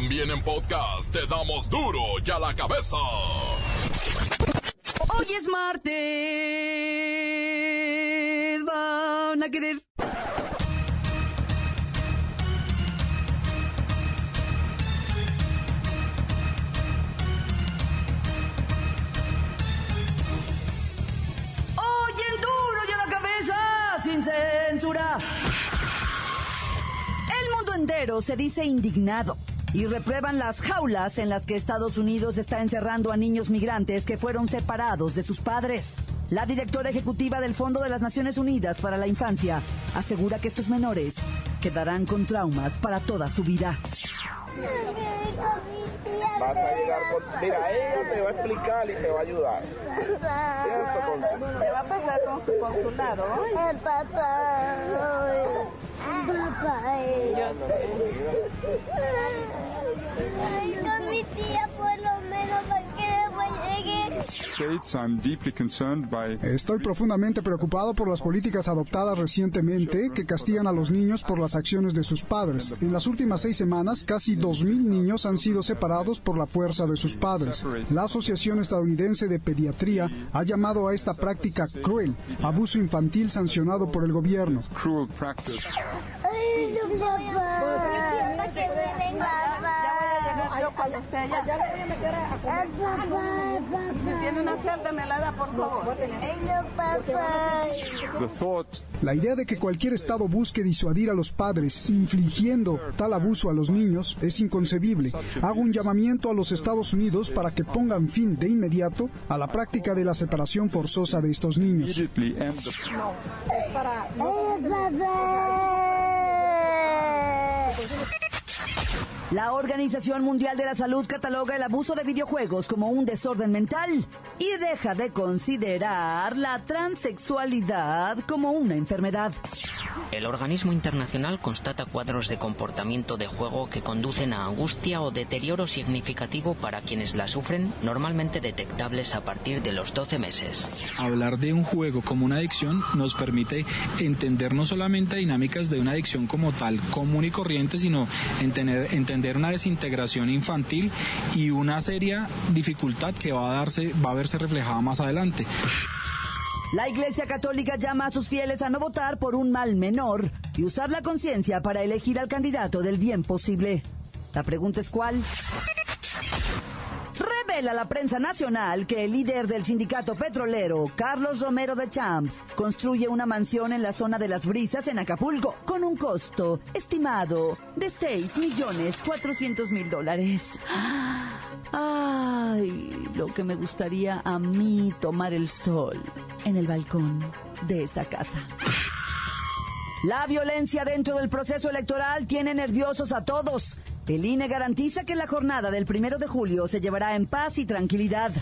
También en podcast te damos duro y a la cabeza. Hoy es martes. Van a querer. Hoy en duro y a la cabeza. Sin censura. El mundo entero se dice indignado y reprueban las jaulas en las que Estados Unidos está encerrando a niños migrantes que fueron separados de sus padres. La directora ejecutiva del Fondo de las Naciones Unidas para la Infancia asegura que estos menores quedarán con traumas para toda su vida. Vas a llegar con... Mira, ella te va a explicar y te va a ayudar. ¿Qué va a pasar con su consulado? El papá. Papá. Ay, con mi tía Estoy profundamente preocupado por las políticas adoptadas recientemente que castigan a los niños por las acciones de sus padres. En las últimas seis semanas, casi 2.000 niños han sido separados por la fuerza de sus padres. La Asociación Estadounidense de Pediatría ha llamado a esta práctica cruel, abuso infantil sancionado por el gobierno. Yo cuando esté allá, ya le voy a meter a El papá, el papá. Tiene una celda me la da, por favor. Ay, no, papá. The thought La idea de que cualquier Estado busque disuadir a los padres infligiendo tal abuso a los niños es inconcebible. Hago un llamamiento a los Estados Unidos para que pongan fin de inmediato a la práctica de la separación forzosa de estos niños. the El papá. La Organización Mundial de la Salud cataloga el abuso de videojuegos como un desorden mental y deja de considerar la transexualidad como una enfermedad. El organismo internacional constata cuadros de comportamiento de juego que conducen a angustia o deterioro significativo para quienes la sufren, normalmente detectables a partir de los 12 meses. Hablar de un juego como una adicción nos permite entender no solamente dinámicas de una adicción como tal común y corriente, sino entender, entender una desintegración infantil y una seria dificultad que va a darse, va a verse reflejada más adelante. La Iglesia Católica llama a sus fieles a no votar por un mal menor y usar la conciencia para elegir al candidato del bien posible. La pregunta es cuál. Revela la prensa nacional que el líder del sindicato petrolero, Carlos Romero de Champs, construye una mansión en la zona de las brisas en Acapulco con un costo estimado de 6 millones 400 mil dólares. Ay, lo que me gustaría a mí tomar el sol en el balcón de esa casa. La violencia dentro del proceso electoral tiene nerviosos a todos. El INE garantiza que la jornada del primero de julio se llevará en paz y tranquilidad.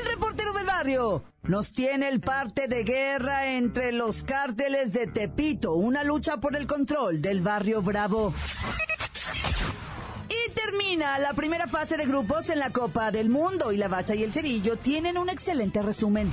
El reportero del barrio nos tiene el parte de guerra entre los cárteles de Tepito, una lucha por el control del barrio Bravo. Y termina la primera fase de grupos en la Copa del Mundo y la Bacha y el Cerillo tienen un excelente resumen.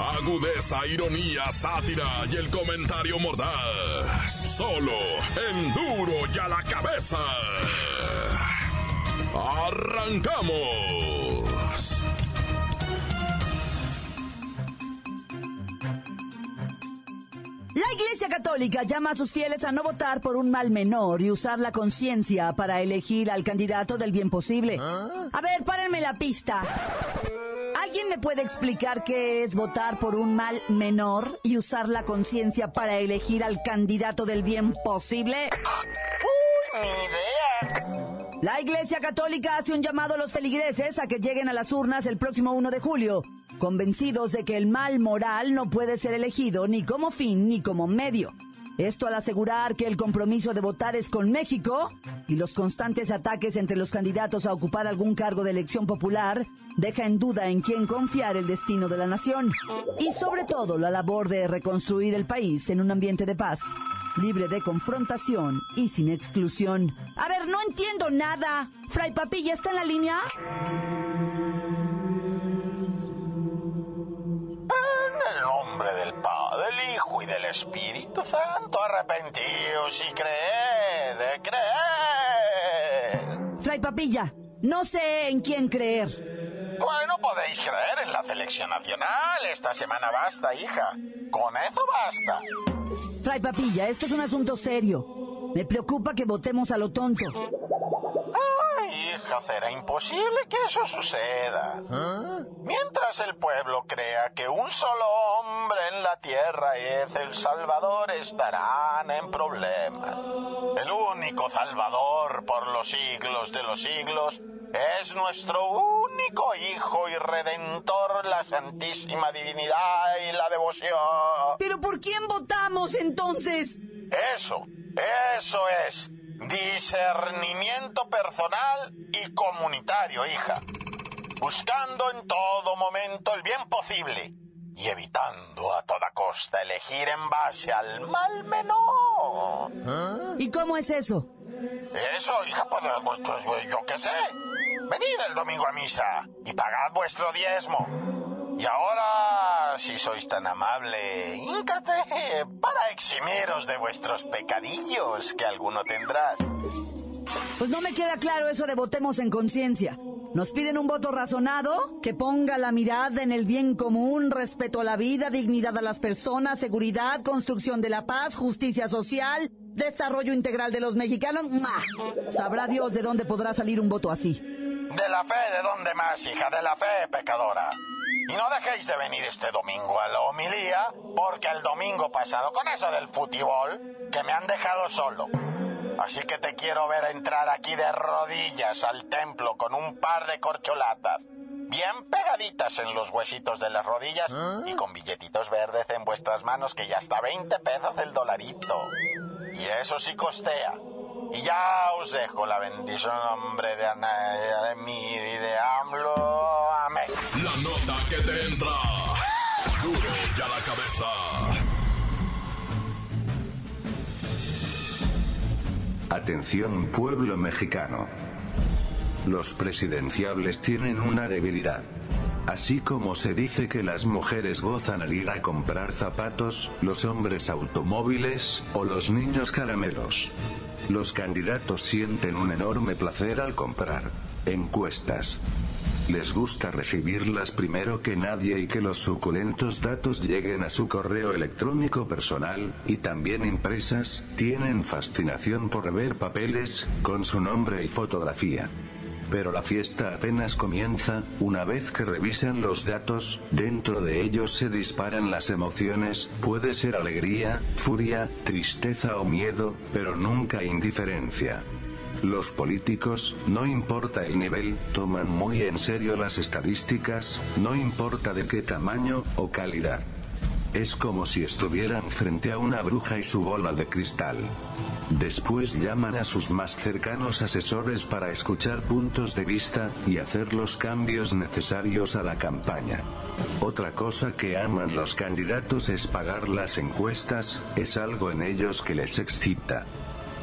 Agudeza, ironía, sátira y el comentario mordaz. Solo en duro y a la cabeza. ¡Arrancamos! La Iglesia Católica llama a sus fieles a no votar por un mal menor y usar la conciencia para elegir al candidato del bien posible. A ver, párenme la pista. ¿Alguien me puede explicar qué es votar por un mal menor y usar la conciencia para elegir al candidato del bien posible? La Iglesia Católica hace un llamado a los feligreses a que lleguen a las urnas el próximo 1 de julio, convencidos de que el mal moral no puede ser elegido ni como fin ni como medio. Esto al asegurar que el compromiso de votar es con México y los constantes ataques entre los candidatos a ocupar algún cargo de elección popular deja en duda en quién confiar el destino de la nación y sobre todo la labor de reconstruir el país en un ambiente de paz, libre de confrontación y sin exclusión. A ver, no entiendo nada. Fray Papilla está en la línea. Hijo y del Espíritu Santo, arrepentíos y creed, creed. Fray Papilla, no sé en quién creer. Bueno, podéis creer en la selección nacional. Esta semana basta, hija. Con eso basta. Fray Papilla, esto es un asunto serio. Me preocupa que votemos a lo tonto. Hija, será imposible que eso suceda. Mientras el pueblo crea que un solo hombre en la tierra es el Salvador, estarán en problemas. El único Salvador por los siglos de los siglos es nuestro único Hijo y Redentor, la Santísima Divinidad y la devoción. ¿Pero por quién votamos entonces? Eso, eso es. Discernimiento personal y comunitario, hija. Buscando en todo momento el bien posible y evitando a toda costa elegir en base al mal menor. ¿Y cómo es eso? Eso, hija, pues, pues, pues, yo qué sé. Venid el domingo a misa y pagad vuestro diezmo. Y ahora, si sois tan amable, híncate para eximiros de vuestros pecadillos que alguno tendrás. Pues no me queda claro eso de votemos en conciencia. Nos piden un voto razonado que ponga la mirada en el bien común, respeto a la vida, dignidad a las personas, seguridad, construcción de la paz, justicia social, desarrollo integral de los mexicanos. ¡Mua! Sabrá Dios de dónde podrá salir un voto así. De la fe, ¿de dónde más, hija? De la fe, pecadora. Y no dejéis de venir este domingo a la homilía, porque el domingo pasado, con eso del futibol, que me han dejado solo. Así que te quiero ver entrar aquí de rodillas al templo con un par de corcholatas, bien pegaditas en los huesitos de las rodillas y con billetitos verdes en vuestras manos que ya está 20 pesos el dolarito. Y eso sí costea. Y ya os dejo la bendición en nombre de Anaya, de mí y de AMLO. Amén. La nota que te entra. Duro ya la cabeza. Atención pueblo mexicano. Los presidenciables tienen una debilidad. Así como se dice que las mujeres gozan al ir a comprar zapatos, los hombres automóviles, o los niños caramelos. Los candidatos sienten un enorme placer al comprar encuestas. Les gusta recibirlas primero que nadie y que los suculentos datos lleguen a su correo electrónico personal, y también impresas, tienen fascinación por ver papeles, con su nombre y fotografía. Pero la fiesta apenas comienza, una vez que revisan los datos, dentro de ellos se disparan las emociones, puede ser alegría, furia, tristeza o miedo, pero nunca indiferencia. Los políticos, no importa el nivel, toman muy en serio las estadísticas, no importa de qué tamaño o calidad. Es como si estuvieran frente a una bruja y su bola de cristal. Después llaman a sus más cercanos asesores para escuchar puntos de vista y hacer los cambios necesarios a la campaña. Otra cosa que aman los candidatos es pagar las encuestas, es algo en ellos que les excita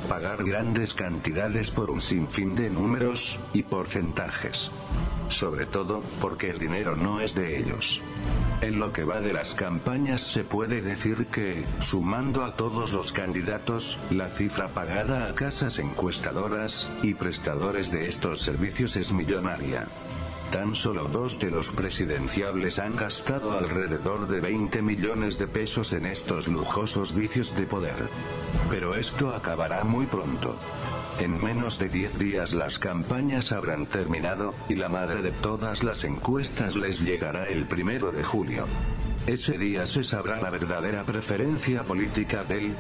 pagar grandes cantidades por un sinfín de números y porcentajes. Sobre todo, porque el dinero no es de ellos. En lo que va de las campañas se puede decir que, sumando a todos los candidatos, la cifra pagada a casas encuestadoras y prestadores de estos servicios es millonaria. Tan solo dos de los presidenciables han gastado alrededor de 20 millones de pesos en estos lujosos vicios de poder. Pero esto acabará muy pronto. En menos de 10 días las campañas habrán terminado, y la madre de todas las encuestas les llegará el primero de julio. Ese día se sabrá la verdadera preferencia política del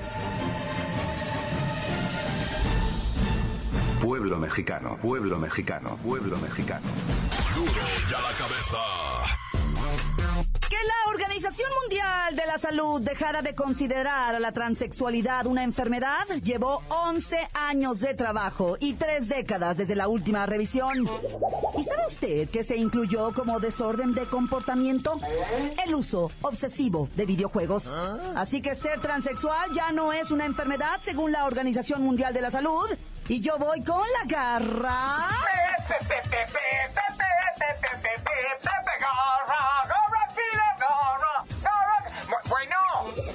pueblo mexicano, pueblo mexicano, pueblo mexicano. Duro ya la cabeza. ¿Qué la Organización Mundial de la Salud dejara de considerar a la transexualidad una enfermedad llevó 11 años de trabajo y tres décadas desde la última revisión. ¿Y sabe usted que se incluyó como desorden de comportamiento? El uso obsesivo de videojuegos. Así que ser transexual ya no es una enfermedad según la Organización Mundial de la Salud. Y yo voy con la garra. Bueno.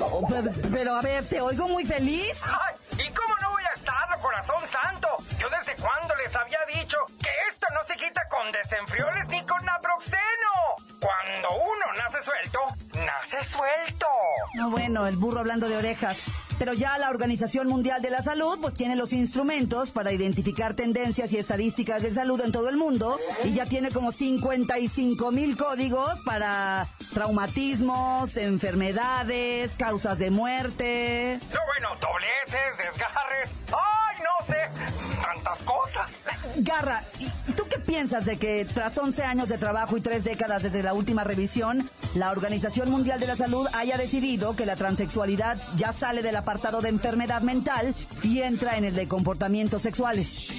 Oh, pero, a ver, te oigo muy feliz. Ay, ¿Y cómo no voy a estarlo, corazón santo? Yo desde cuándo les había dicho que esto no se quita con desenfrioles ni con naproxeno. Cuando uno nace suelto, nace suelto. No, bueno, el burro hablando de orejas. Pero ya la Organización Mundial de la Salud pues tiene los instrumentos para identificar tendencias y estadísticas de salud en todo el mundo y ya tiene como 55 mil códigos para traumatismos, enfermedades, causas de muerte. No, bueno, dobleces, desgarres. ¡Ay, no sé! Tantas cosas. Garra, ¿y ¿tú qué piensas de que tras 11 años de trabajo y tres décadas desde la última revisión, la Organización Mundial de la Salud haya decidido que la transexualidad ya sale del apartado de enfermedad mental y entra en el de comportamientos sexuales?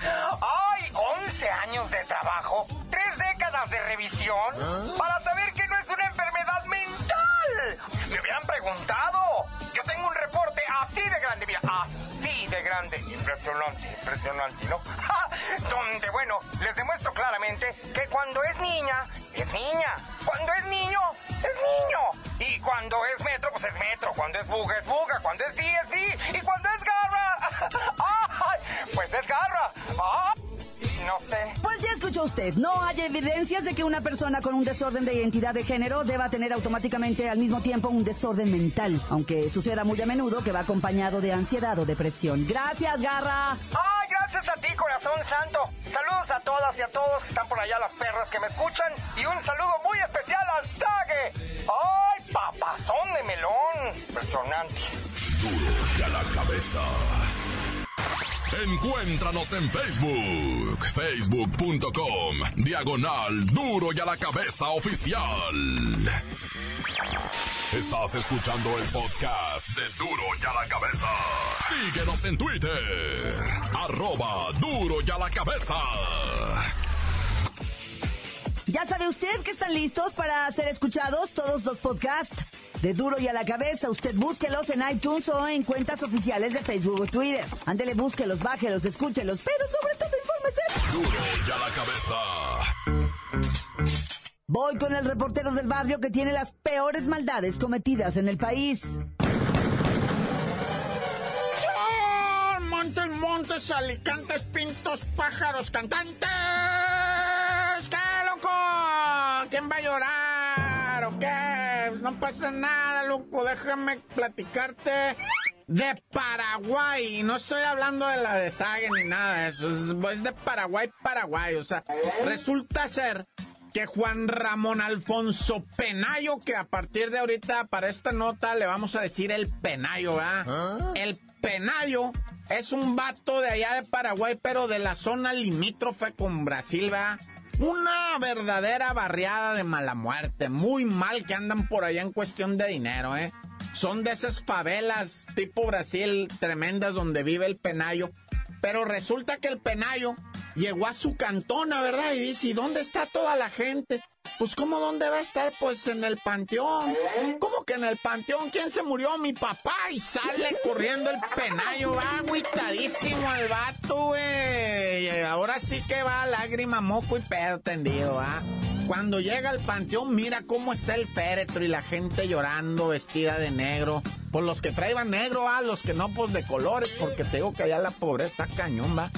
¡Ay! 11 años de trabajo, tres décadas de revisión para saber que no es una enfermedad Impresionante, impresionante, ¿no? Donde, bueno, les demuestro claramente que cuando es niña, es niña. Cuando es niño, es niño. Y cuando es metro, pues es metro. Cuando es buga, es buga. Cuando es bi, es bi. Y cuando es garra. Pues es garra. No sé. Usted, no hay evidencias de que una persona con un desorden de identidad de género deba tener automáticamente al mismo tiempo un desorden mental, aunque suceda muy a menudo que va acompañado de ansiedad o depresión. Gracias, Garra. ¡Ay, gracias a ti, corazón santo! Saludos a todas y a todos que están por allá, las perras que me escuchan, y un saludo muy especial al Tague. ¡Ay, papazón de melón! Impresionante. Duro y a la cabeza. Encuéntranos en Facebook, facebook.com, diagonal duro y a la cabeza oficial. Estás escuchando el podcast de Duro y a la cabeza. Síguenos en Twitter, arroba duro y a la cabeza. Ya sabe usted que están listos para ser escuchados todos los podcasts de Duro y a la Cabeza. Usted búsquelos en iTunes o en cuentas oficiales de Facebook o Twitter. Ándele, búsquelos, bájelos, escúchelos, pero sobre todo infórmese. Duro y a la cabeza. Voy con el reportero del barrio que tiene las peores maldades cometidas en el país. Montes, montes, alicantes, pintos, pájaros, cantantes. ¿Qué, loco? ¿Quién va a llorar o qué? Pues no pasa nada, loco. Déjame platicarte de Paraguay. Y no estoy hablando de la de Sague ni nada de eso. Es, es de Paraguay, Paraguay. O sea, resulta ser que Juan Ramón Alfonso Penayo, que a partir de ahorita para esta nota le vamos a decir el Penayo, ¿verdad? El Penayo es un vato de allá de Paraguay, pero de la zona limítrofe con Brasil, ¿verdad? Una verdadera barriada de mala muerte, muy mal que andan por allá en cuestión de dinero, ¿eh? Son de esas favelas tipo Brasil tremendas donde vive el Penayo. Pero resulta que el Penayo llegó a su cantona, ¿verdad? Y dice, ¿y dónde está toda la gente? Pues, ¿cómo dónde va a estar? Pues en el panteón. ¿Cómo que en el panteón? ¿Quién se murió? Mi papá. Y sale corriendo el penayo. Va agüitadísimo el vato, güey. Ahora sí que va lágrima, moco y pedo tendido, ¿va? Cuando llega al panteón, mira cómo está el féretro y la gente llorando, vestida de negro. Pues los que traían negro, ¿va? Los que no, pues de colores, porque te digo que allá la pobreza está cañón, ¿va?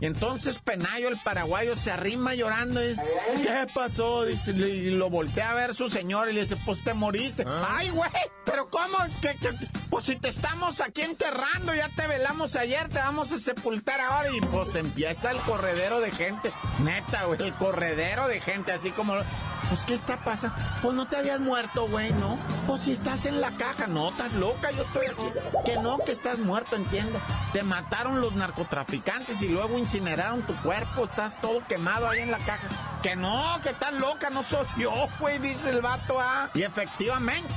Y entonces Penayo, el paraguayo, se arrima llorando y dice, ¿qué pasó? Dice, y lo voltea a ver su señor y le dice, pues te moriste. Ay, güey, pero ¿cómo? ¿Qué, qué? Pues si te estamos aquí enterrando, ya te velamos ayer, te vamos a sepultar ahora. Y pues empieza el corredero de gente. Neta, güey, el corredero de gente, así como... Pues, ¿qué está pasando? Pues no te habías muerto, güey, ¿no? Pues si estás en la caja, no, estás loca, yo estoy aquí. Que no, que estás muerto, entiende. Te mataron los narcotraficantes y luego incineraron tu cuerpo, estás todo quemado ahí en la caja. Que no, que estás loca, no soy yo, güey, dice el vato, ah. Y efectivamente,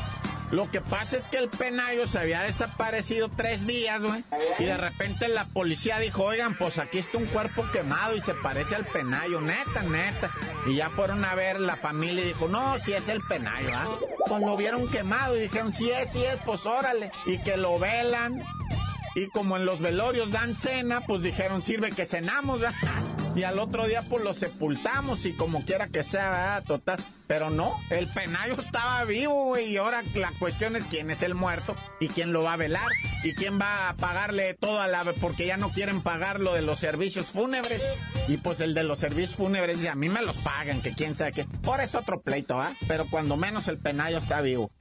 lo que pasa es que el penayo se había desaparecido tres días, güey. Y de repente la policía dijo, oigan, pues aquí está un cuerpo quemado y se parece al penayo, neta, neta. Y ya fueron a ver la familia y dijo, no, si es el penayo, ¿ah? Pues lo vieron quemado y dijeron, sí es, sí es, pues órale. Y que lo velan. Y como en los velorios dan cena, pues dijeron, sirve que cenamos, ¿verdad? Y al otro día, pues lo sepultamos y como quiera que sea, ¿verdad? Total. Pero no, el penayo estaba vivo. Y ahora la cuestión es quién es el muerto y quién lo va a velar y quién va a pagarle toda la... Porque ya no quieren pagar lo de los servicios fúnebres. Y pues el de los servicios fúnebres, y a mí me los pagan, que quién sabe qué. Ahora es otro pleito, ¿ah? Pero cuando menos el penayo está vivo.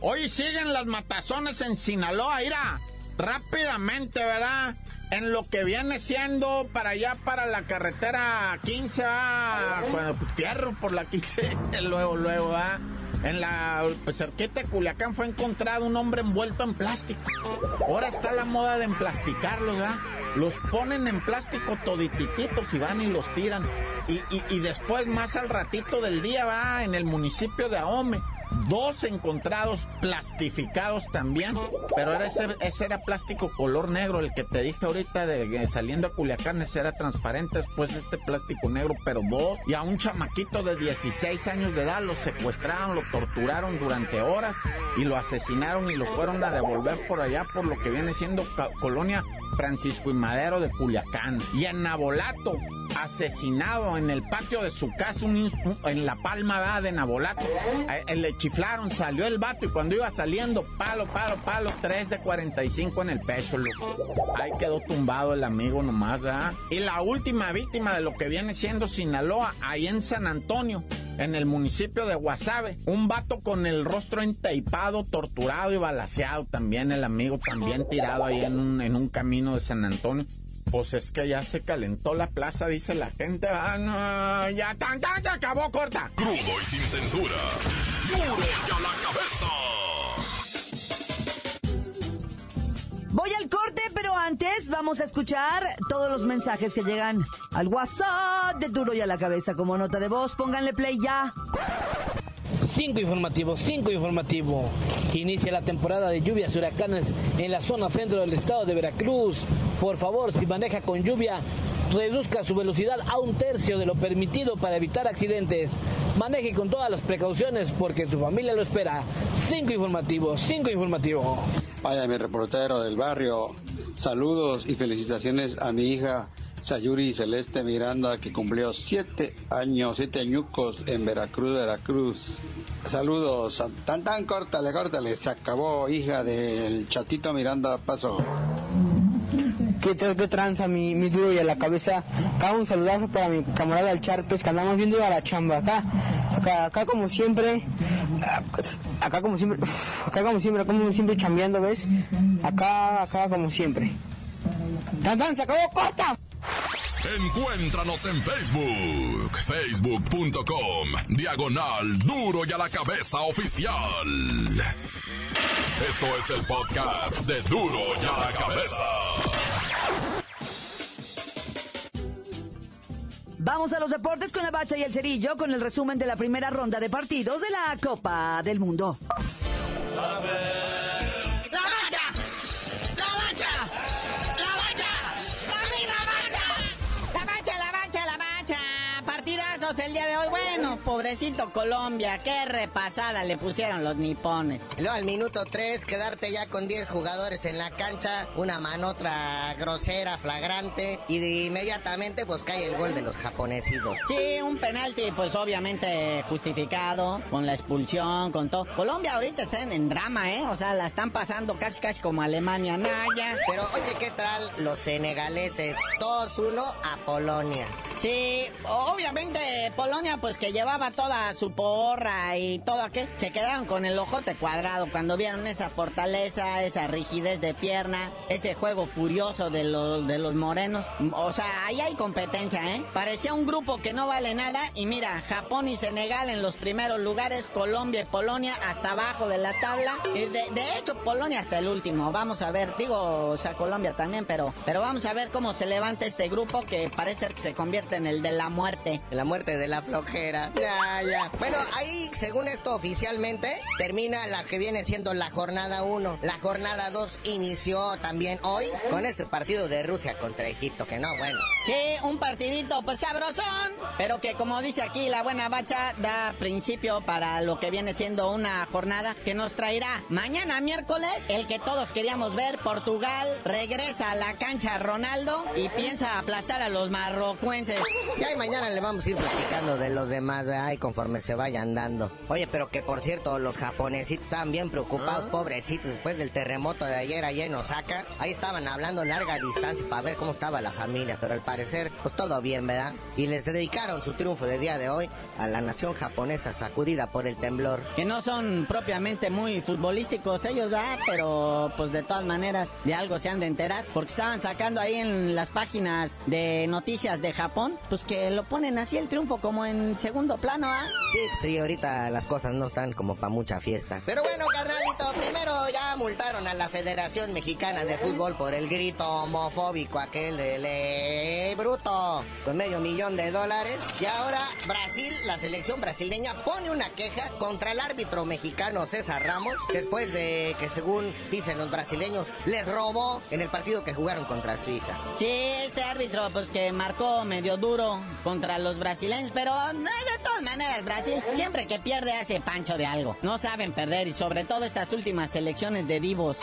Hoy siguen las matazones en Sinaloa, ira. Rápidamente, ¿verdad? En lo que viene siendo para allá, para la carretera 15, ¿verdad? Bueno, fierro por la 15, luego, luego, ¿verdad? En la pues, cerqueta de Culiacán fue encontrado un hombre envuelto en plástico. Ahora está la moda de emplasticarlos, ¿verdad? Los ponen en plástico toditititos y van y los tiran. Y, y, y después, más al ratito del día, va en el municipio de Ahome dos encontrados plastificados también, pero era ese, era plástico color negro, el que te dije ahorita de, saliendo a Culiacán, ese era transparente, después este plástico negro, pero dos, y a un chamaquito de 16 años de edad lo secuestraron, lo torturaron durante horas y lo asesinaron y lo fueron a devolver por allá por lo que viene siendo colonia Francisco y Madero de Culiacán. Y en Nabolato, asesinado en el patio de su casa, en la palma de Nabolato. Le chiflaron, salió el vato y cuando iba saliendo, palo, palo, palo, 3 de 45 en el pecho, Ahí quedó tumbado el amigo nomás, ¿verdad? Y la última víctima de lo que viene siendo Sinaloa, ahí en San Antonio en el municipio de Guasave. Un vato con el rostro entaipado, torturado y balaseado también, el amigo también tirado ahí en un, en un camino de San Antonio. Pues es que ya se calentó la plaza, dice la gente. Ah, no, ya tan, tan, se acabó, corta. Crudo y sin censura. Duro y a la cabeza. Voy al corte, pero antes vamos a escuchar todos los mensajes que llegan al WhatsApp de Duro y a la cabeza como nota de voz. Pónganle play ya. Cinco informativos, cinco informativo. Inicia la temporada de lluvias huracanes en la zona centro del estado de Veracruz. Por favor, si maneja con lluvia, reduzca su velocidad a un tercio de lo permitido para evitar accidentes. Maneje con todas las precauciones porque su familia lo espera. Cinco informativos, cinco informativo. Vaya, mi reportero del barrio. Saludos y felicitaciones a mi hija Sayuri Celeste Miranda, que cumplió siete años, siete añucos en Veracruz, Veracruz. Saludos, tan tan, córtale, córtale, se acabó, hija del chatito Miranda, paso. ¿Qué, qué tranza mi, mi duro y a la cabeza? Acá un saludazo para mi camarada el Charpes, que andamos viendo a la chamba acá. Acá, acá como siempre, acá como siempre, acá como siempre, como siempre chambeando, ¿ves? Acá, acá como siempre. ¡Tan, tan, se acabó, corta! Encuéntranos en Facebook, facebook.com, diagonal duro y a la cabeza oficial. Esto es el podcast de duro y a la cabeza. Vamos a los deportes con la bacha y el cerillo con el resumen de la primera ronda de partidos de la Copa del Mundo. Hoy. Bueno, pobrecito Colombia, qué repasada le pusieron los nipones. Luego al minuto 3, quedarte ya con 10 jugadores en la cancha, una manotra grosera, flagrante, y de inmediatamente pues cae el gol de los japonesitos. Sí, un penalti pues obviamente justificado, con la expulsión, con todo. Colombia ahorita está en, drama, ¿eh? O sea, la están pasando casi casi como Alemania, Naya. Pero oye, ¿qué tal los senegaleses? 2-1 a Polonia. Sí, obviamente Polonia, pues que llevaba toda su porra y todo aquel, se quedaron con el ojote cuadrado cuando vieron esa fortaleza, esa rigidez de pierna, ese juego furioso de los, de los morenos. O sea, ahí hay competencia, ¿eh? Parecía un grupo que no vale nada y mira, Japón y Senegal en los primeros lugares, Colombia y Polonia hasta abajo de la tabla. Y de, de hecho, Polonia hasta el último. Vamos a ver, digo, o sea, Colombia también, pero, pero vamos a ver cómo se levanta este grupo que parece que se convierte en el de la muerte. La muerte de la flojera. Ya, ya. Bueno, ahí, según esto oficialmente, termina la que viene siendo la jornada 1. La jornada 2 inició también hoy con este partido de Rusia contra Egipto, que no, bueno. Sí, un partidito pues sabrosón, pero que como dice aquí la buena bacha da principio para lo que viene siendo una jornada que nos traerá mañana miércoles el que todos queríamos ver, Portugal regresa a la cancha Ronaldo y piensa aplastar a los marrocuenses. Ya y mañana le vamos a ir platicando de los demás, ay, conforme se vayan dando. Oye, pero que por cierto, los japonesitos estaban bien preocupados, pobrecitos, después del terremoto de ayer allá en Osaka. Ahí estaban hablando larga distancia para ver cómo estaba la familia, pero al parecer, pues todo bien, ¿verdad? Y les dedicaron su triunfo de día de hoy a la nación japonesa sacudida por el temblor. Que no son propiamente muy futbolísticos ellos, ¿verdad? Pero pues de todas maneras de algo se han de enterar, porque estaban sacando ahí en las páginas de noticias de Japón, pues que lo ponen así el triunfo como en segundo plano, ¿ah? Sí, sí, ahorita las cosas no están como para mucha fiesta. Pero bueno, carnalito, primero ya multaron a la Federación Mexicana de Fútbol por el grito homofóbico aquel de le bruto con medio millón de dólares. Y ahora Brasil, la selección brasileña, pone una queja contra el árbitro mexicano César Ramos después de que según dicen los brasileños les robó en el partido que jugaron contra Suiza. Sí, este árbitro pues que marcó medio duro contra los brasileños, pero de todas maneras Brasil siempre que pierde hace pancho de algo. No saben perder y sobre todo estas últimas selecciones de divos.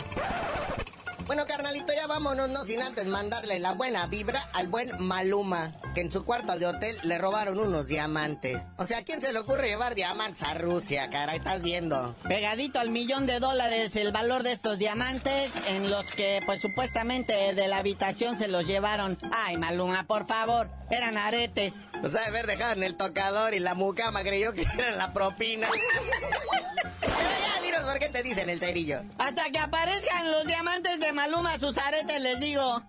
Bueno, carnalito, ya vámonos, no sin antes mandarle la buena vibra al buen Maluma, que en su cuarto de hotel le robaron unos diamantes. O sea, ¿a quién se le ocurre llevar diamantes a Rusia, caray? Estás viendo. Pegadito al millón de dólares el valor de estos diamantes, en los que, pues supuestamente de la habitación se los llevaron. Ay, Maluma, por favor, eran aretes. O sea, de haber dejado en el tocador y la mucama creyó que era la propina. Pero ya, dinos por qué te dicen el cerillo. Hasta que aparezcan los diamantes de Maluma, sus aretes, les digo.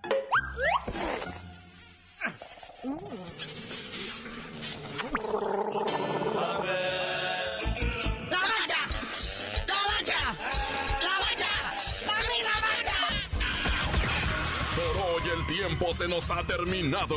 ¡La bacha! ¡La bacha! ¡La bacha! ¡Dame la bacha! Por hoy el tiempo se nos ha terminado.